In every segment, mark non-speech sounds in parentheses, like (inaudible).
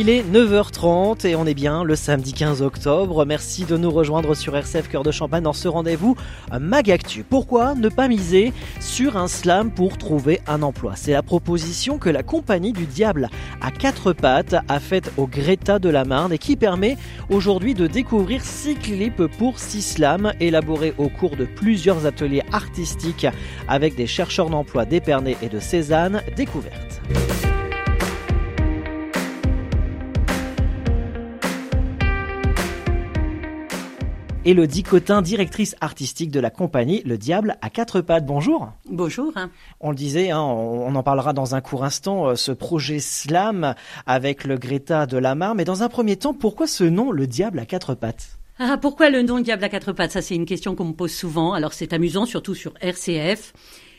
Il est 9h30 et on est bien le samedi 15 octobre. Merci de nous rejoindre sur RCF Cœur de Champagne dans ce rendez-vous Magactu. Pourquoi ne pas miser sur un slam pour trouver un emploi? C'est la proposition que la compagnie du diable à quatre pattes a faite au Greta de la Marne et qui permet aujourd'hui de découvrir six clips pour six slams élaborés au cours de plusieurs ateliers artistiques avec des chercheurs d'emploi d'Épernay et de Cézanne découvertes. Elodie Cotin, directrice artistique de la compagnie Le Diable à quatre pattes. Bonjour. Bonjour. On le disait, hein, on en parlera dans un court instant, euh, ce projet Slam avec le Greta de la Marne. Mais dans un premier temps, pourquoi ce nom Le Diable à quatre pattes? Ah, pourquoi le nom Diable à quatre pattes? Ça, c'est une question qu'on me pose souvent. Alors, c'est amusant, surtout sur RCF.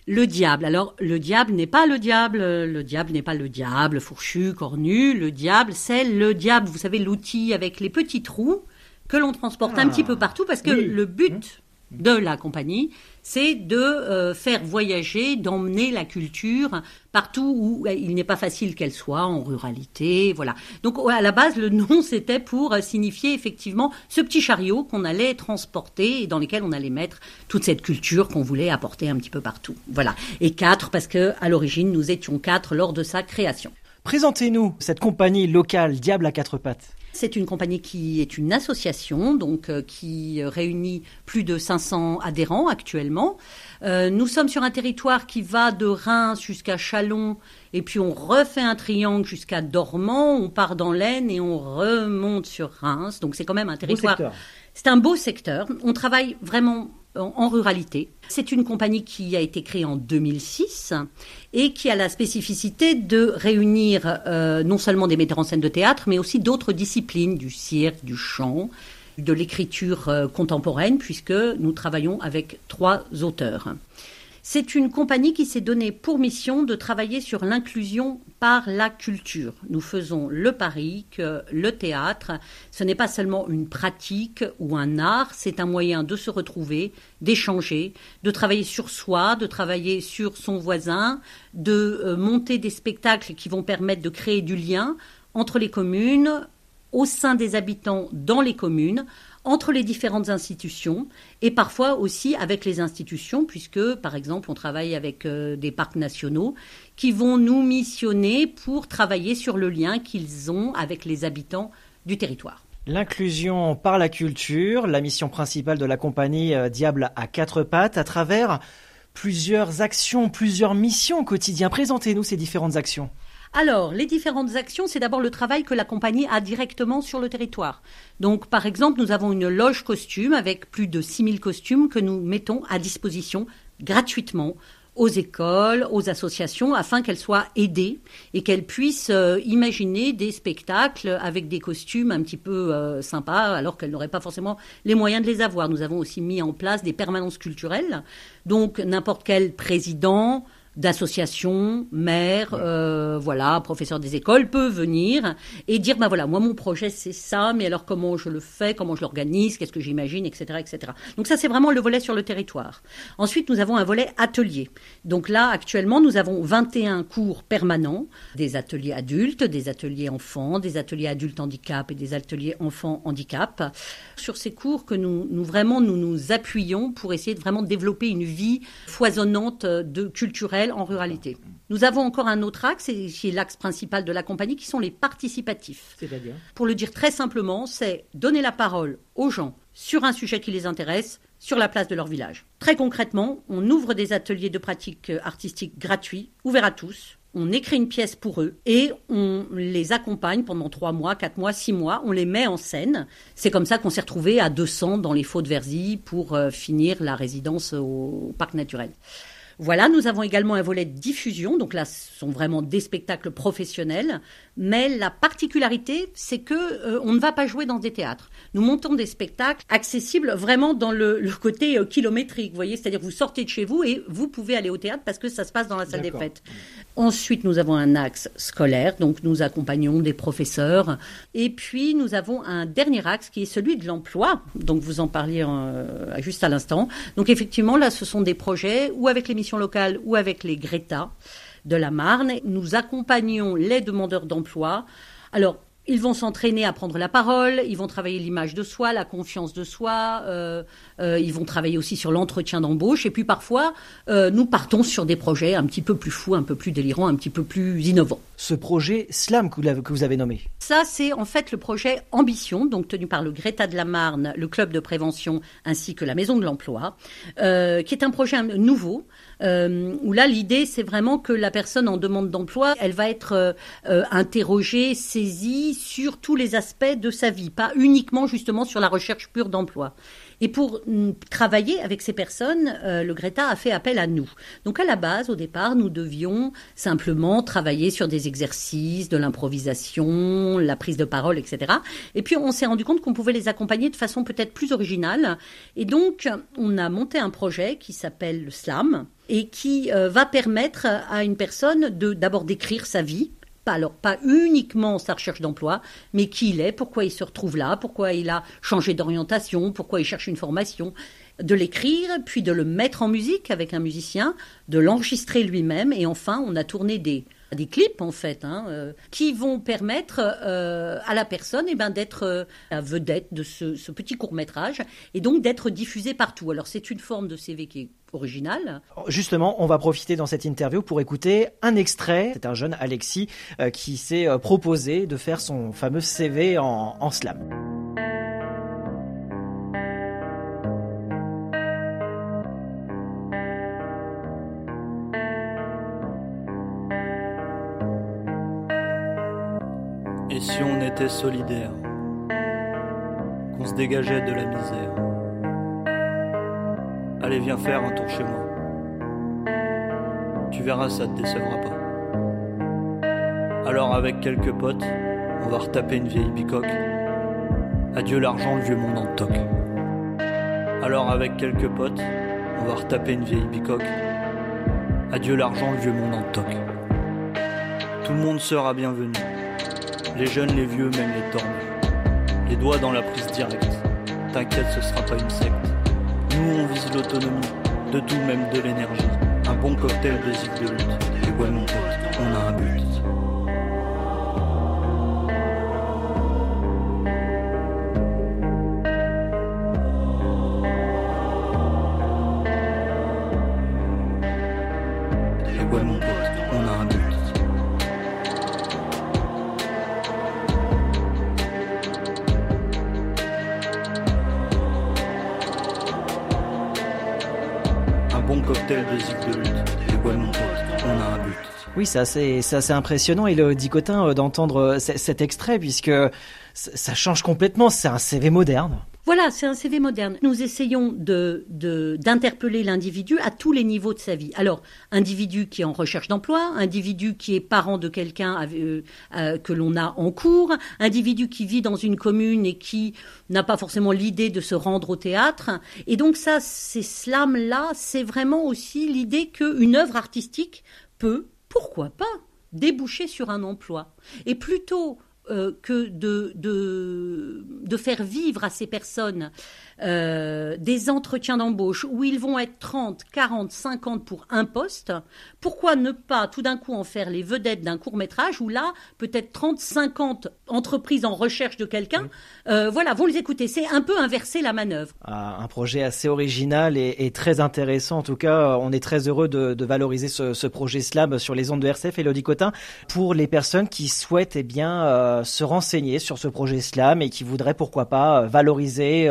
Le diable. Alors, le diable n'est pas le diable. Le diable n'est pas le diable fourchu, cornu. Le diable, c'est le diable. Vous savez, l'outil avec les petits trous que l'on transporte un petit peu ah. partout parce que le but mmh. de la compagnie, c'est de euh, faire voyager, d'emmener la culture partout où euh, il n'est pas facile qu'elle soit, en ruralité, voilà. Donc à la base, le nom, (laughs) c'était pour euh, signifier effectivement ce petit chariot qu'on allait transporter et dans lequel on allait mettre toute cette culture qu'on voulait apporter un petit peu partout. Voilà. Et quatre, parce que à l'origine, nous étions quatre lors de sa création. Présentez-nous cette compagnie locale Diable à quatre pattes. C'est une compagnie qui est une association, donc euh, qui réunit plus de 500 adhérents actuellement. Euh, nous sommes sur un territoire qui va de Reims jusqu'à Chalon, et puis on refait un triangle jusqu'à Dormant. On part dans l'Aisne et on remonte sur Reims. Donc c'est quand même un territoire. C'est un beau secteur. On travaille vraiment en ruralité. C'est une compagnie qui a été créée en 2006 et qui a la spécificité de réunir euh, non seulement des metteurs en scène de théâtre, mais aussi d'autres disciplines, du cirque, du chant, de l'écriture euh, contemporaine, puisque nous travaillons avec trois auteurs. C'est une compagnie qui s'est donnée pour mission de travailler sur l'inclusion par la culture. Nous faisons le pari que le théâtre, ce n'est pas seulement une pratique ou un art, c'est un moyen de se retrouver, d'échanger, de travailler sur soi, de travailler sur son voisin, de euh, monter des spectacles qui vont permettre de créer du lien entre les communes, au sein des habitants dans les communes, entre les différentes institutions et parfois aussi avec les institutions, puisque par exemple on travaille avec euh, des parcs nationaux qui vont nous missionner pour travailler sur le lien qu'ils ont avec les habitants du territoire. L'inclusion par la culture, la mission principale de la compagnie euh, Diable à quatre pattes, à travers plusieurs actions, plusieurs missions quotidiennes. Présentez-nous ces différentes actions. Alors, les différentes actions, c'est d'abord le travail que la compagnie a directement sur le territoire. Donc, par exemple, nous avons une loge costume avec plus de 6000 costumes que nous mettons à disposition gratuitement aux écoles, aux associations, afin qu'elles soient aidées et qu'elles puissent euh, imaginer des spectacles avec des costumes un petit peu euh, sympas, alors qu'elles n'auraient pas forcément les moyens de les avoir. Nous avons aussi mis en place des permanences culturelles, donc n'importe quel président, d'associations, maires, euh, voilà, professeurs des écoles peut venir et dire ben voilà, moi mon projet c'est ça, mais alors comment je le fais, comment je l'organise, qu'est-ce que j'imagine, etc., etc. Donc ça c'est vraiment le volet sur le territoire. Ensuite nous avons un volet atelier. Donc là actuellement nous avons 21 cours permanents, des ateliers adultes, des ateliers enfants, des ateliers adultes handicap et des ateliers enfants handicap. Sur ces cours que nous, nous vraiment nous nous appuyons pour essayer de vraiment développer une vie foisonnante de culturelle en ruralité. Nous avons encore un autre axe, qui est l'axe principal de la compagnie, qui sont les participatifs. C'est-à-dire Pour le dire très simplement, c'est donner la parole aux gens sur un sujet qui les intéresse, sur la place de leur village. Très concrètement, on ouvre des ateliers de pratique artistique gratuits, ouverts à tous, on écrit une pièce pour eux et on les accompagne pendant trois mois, quatre mois, six mois. On les met en scène. C'est comme ça qu'on s'est retrouvé à 200 dans les Faux de Verzy pour euh, finir la résidence au parc naturel. Voilà, nous avons également un volet de diffusion. Donc là, ce sont vraiment des spectacles professionnels. mais la particularité, c'est que euh, on ne va pas jouer dans des théâtres. Nous montons des spectacles accessibles vraiment dans le, côté euh, kilométrique, vous voyez, c'est-à-dire vous sortez de chez vous et vous pouvez aller au théâtre parce que ça se passe dans la salle des fêtes. Ensuite, nous avons un axe scolaire, donc nous accompagnons des professeurs, et puis nous avons un dernier axe qui est celui de l'emploi, donc vous en parliez euh, juste à l'instant. Donc effectivement, là, ce sont des projets ou avec les locales ou avec les Greta de la Marne. Nous accompagnons les demandeurs d'emploi. Alors, ils vont s'entraîner à prendre la parole, ils vont travailler l'image de soi, la confiance de soi, euh, euh, ils vont travailler aussi sur l'entretien d'embauche, et puis parfois, euh, nous partons sur des projets un petit peu plus fous, un peu plus délirants, un petit peu plus innovants. Ce projet SLAM que vous avez nommé Ça, c'est en fait le projet Ambition, donc tenu par le Greta de la Marne, le club de prévention, ainsi que la Maison de l'Emploi, qui est un projet nouveau, où là, l'idée, c'est vraiment que la personne en demande d'emploi, elle va être interrogée, saisie, sur tous les aspects de sa vie, pas uniquement justement sur la recherche pure d'emploi. Et pour mm, travailler avec ces personnes, euh, le Greta a fait appel à nous. Donc à la base, au départ, nous devions simplement travailler sur des exercices, de l'improvisation, la prise de parole, etc. Et puis on s'est rendu compte qu'on pouvait les accompagner de façon peut-être plus originale. Et donc on a monté un projet qui s'appelle le Slam et qui euh, va permettre à une personne de d'abord d'écrire sa vie alors pas uniquement sa recherche d'emploi, mais qui il est, pourquoi il se retrouve là, pourquoi il a changé d'orientation, pourquoi il cherche une formation, de l'écrire, puis de le mettre en musique avec un musicien, de l'enregistrer lui-même, et enfin on a tourné des, des clips en fait, hein, euh, qui vont permettre euh, à la personne eh ben, d'être euh, la vedette de ce, petit court métrage et donc d'être diffusé partout. Alors c'est une forme de CV qui est originale. Justement, on va profiter dans cette interview pour écouter un extrait. C'est un jeune Alexis qui s'est proposé de faire son fameux CV en slam. Solidaire, qu'on se dégageait de la misère Allez, viens faire un tour chez moi. Tu verras, ça te décevra pas. Alors, avec quelques potes, on va retaper une vieille bicoque. Adieu l'argent, le vieux monde en toc. Alors, avec quelques potes, on va retaper une vieille bicoque. Adieu l'argent, le vieux monde en. Tout le monde sera bienvenu. Les jeunes, les vieux, même les tordus. Les doigts dans la prise directe. T'inquiète, ce sera pas une secte. Nous, on vise l'autonomie, de tout, même de l'énergie. Un bon cocktail de zig de lutte. Et ouais, mon on a un but. Oui, c'est assez, impressionnant et le dicotin euh, d'entendre euh, cet extrait puisque ça change complètement. C'est un CV moderne. Voilà, c'est un CV moderne. Nous essayons de, d'interpeller l'individu à tous les niveaux de sa vie. Alors, individu qui est en recherche d'emploi, individu qui est parent de quelqu'un euh, que l'on a en cours, individu qui vit dans une commune et qui n'a pas forcément l'idée de se rendre au théâtre. Et donc ça, ces slams-là, c'est vraiment aussi l'idée qu'une œuvre artistique peut pourquoi pas déboucher sur un emploi Et plutôt euh, que de, de, de, faire vivre à ces personnes euh, des entretiens d'embauche où ils vont être 30, 40, 50 pour un poste, pourquoi ne pas tout d'un coup en faire les vedettes d'un court métrage où là, peut-être 30, 50 entreprises en recherche de quelqu'un, euh, voilà, vont les écouter. C'est un peu inverser la manœuvre. Ah, un projet assez original et, très intéressant. En tout cas, on est très heureux de, valoriser ce, projet SLAM sur les ondes de RCF. Elodie Cotin, pour les personnes qui souhaitent eh bien, euh, se renseigner sur ce projet SLAM et qui voudraient pourquoi pas valoriser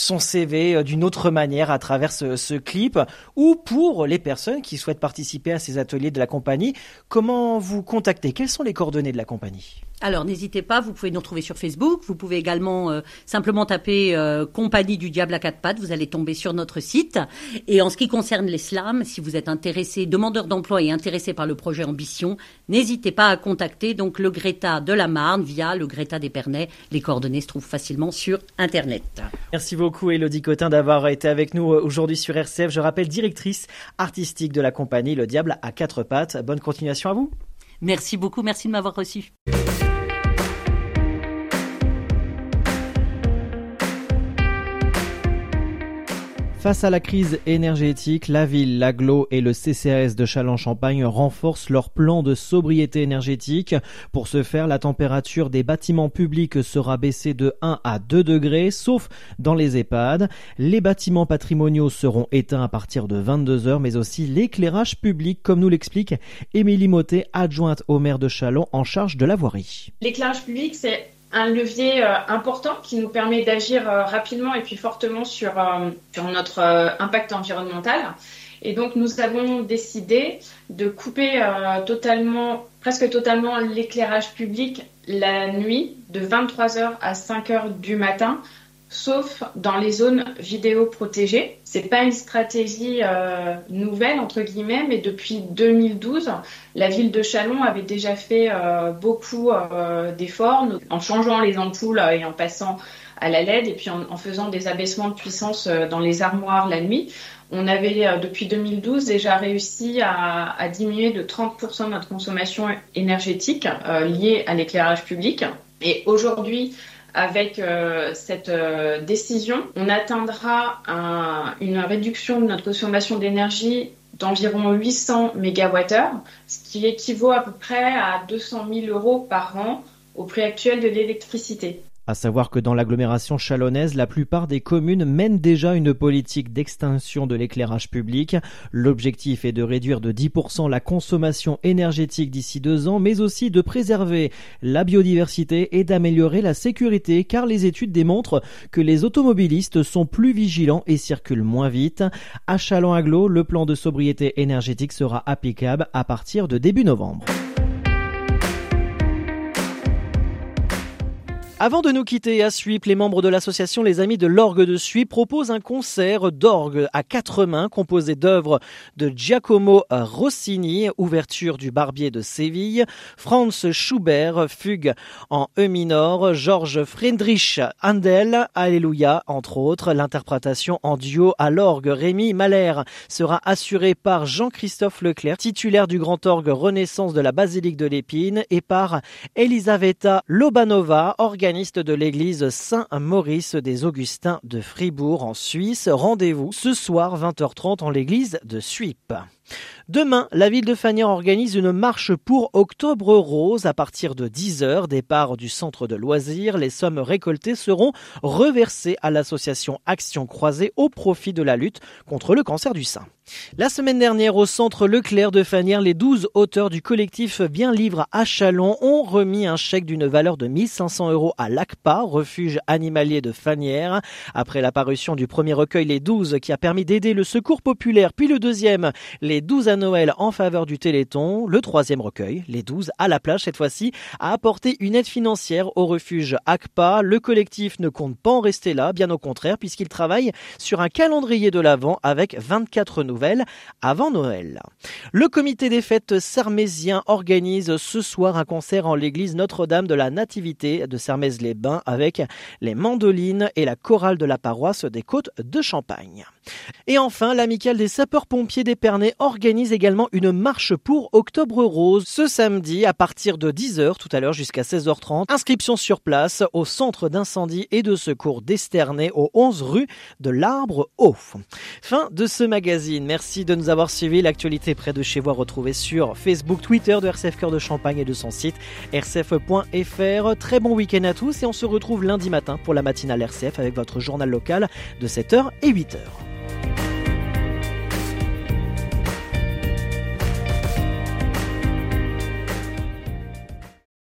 son CV euh, d'une autre manière à travers ce, clip. Ou pour les personnes qui souhaitent participer à ces ateliers de la compagnie, comment vous contacter? Quelles sont les coordonnées de la compagnie? Alors n'hésitez pas, vous pouvez nous retrouver sur Facebook, vous pouvez également euh, simplement taper euh, Compagnie du Diable à quatre pattes, vous allez tomber sur notre site. Et en ce qui concerne les slams, si vous êtes intéressé, demandeur d'emploi et intéressé par le projet Ambition, n'hésitez pas à contacter donc le Greta de la Marne via le Greta d'Épernay. Les coordonnées se trouvent facilement sur Internet. Merci beaucoup Elodie Cotin d'avoir été avec nous euh, aujourd'hui sur RCF. Je rappelle directrice artistique de la compagnie Le Diable à quatre pattes. Bonne continuation à vous. Merci beaucoup, merci de m'avoir reçu. Face à la crise énergétique, la ville, l'aglo et le CCAS de Châlons-Champagne renforcent leur plan de sobriété énergétique. Pour ce faire, la température des bâtiments publics sera baissée de 1 à 2 degrés, sauf dans les EHPAD. Les bâtiments patrimoniaux seront éteints à partir de 22 heures, mais aussi l'éclairage public, comme nous l'explique Émilie Motet, adjointe au maire de Châlons en charge de la voirie. L'éclairage public, c'est un levier euh, important qui nous permet d'agir euh, rapidement et puis fortement sur, euh, sur notre impact environnemental. Et donc nous avons décidé de couper totalement, presque totalement l'éclairage public la nuit de 23h à 5h du matin sauf dans les zones vidéo protégées. C'est pas une stratégie euh, nouvelle entre guillemets, mais depuis 2012, la ville de Chalon avait déjà fait euh, beaucoup euh, d'efforts en changeant les ampoules et en passant à la LED et puis en, faisant des abaissements de puissance dans les armoires la nuit. On avait depuis 2012 déjà réussi à, à diminuer de 30% notre consommation énergétique liée à l'éclairage public. Et aujourd'hui, avec euh, cette euh, décision, on atteindra une réduction de notre consommation d'énergie d'environ 800 MWh, ce qui équivaut à peu près à 200 000 euros par an au prix actuel de l'électricité. À savoir que dans l'agglomération chalonnaise, la plupart des communes mènent déjà une politique d'extinction de l'éclairage public. L'objectif est de réduire de 10% la consommation énergétique d'ici deux ans, mais aussi de préserver la biodiversité et d'améliorer la sécurité, car les études démontrent que les automobilistes sont plus vigilants et circulent moins vite. À Chalon-Aglo, le plan de sobriété énergétique sera applicable à partir de début novembre. Avant de nous quitter à Suip, les membres de l'association Les Amis de l'Orgue de Suip proposent un concert d'orgue à quatre mains composé d'œuvres de Giacomo Rossini, ouverture du Barbier de Séville, Franz Schubert, fugue en E minor, Georges Friedrich Handel, Alléluia, entre autres. L'interprétation en duo à l'orgue Rémi Mahler sera assurée par Jean-Christophe Leclerc, titulaire du grand orgue Renaissance de la Basilique de l'Épine, et par Elisaveta Lobanova, organisatrice de l'église Saint-Maurice des Augustins de Fribourg en Suisse. Rendez-vous ce soir 20h30 en l'église de Suip. Demain, la ville de Fagnan organise une marche pour Octobre Rose à partir de 10h, départ du centre de loisirs. Les sommes récoltées seront reversées à l'association Action Croisée au profit de la lutte contre le cancer du sein. La semaine dernière, au centre Leclerc de Fanière, les 12 auteurs du collectif Bien Livre à Chalon ont remis un chèque d'une valeur de 1500 euros à l'ACPA, refuge animalier de Fanière. Après la parution du premier recueil, Les 12, qui a permis d'aider le secours populaire, puis le deuxième, Les 12 à Noël en faveur du Téléthon, le troisième recueil, Les 12 à la plage cette fois-ci, a apporté une aide financière au refuge ACPA. Le collectif ne compte pas en rester là, bien au contraire, puisqu'il travaille sur un calendrier de l'Avent avec 24 nouveaux avant Noël. Le comité des fêtes sermésien organise ce soir un concert en l'église Notre-Dame de la Nativité de Sermez-les-Bains avec les mandolines et la chorale de la paroisse des Côtes de Champagne. Et enfin, l'amicale des sapeurs-pompiers d'Épernay organise également une marche pour Octobre Rose ce samedi à partir de 10h tout à l'heure jusqu'à 16h30. Inscription sur place au centre d'incendie et de secours d'Esternay au 11 rue de l'Arbre Haut. Fin de ce magazine. Merci de nous avoir suivis. L'actualité près de chez vous retrouvée sur Facebook, Twitter de RCF Cœur de Champagne et de son site rcf.fr. Très bon week-end à tous et on se retrouve lundi matin pour la matinale RCF avec votre journal local de 7h et 8h.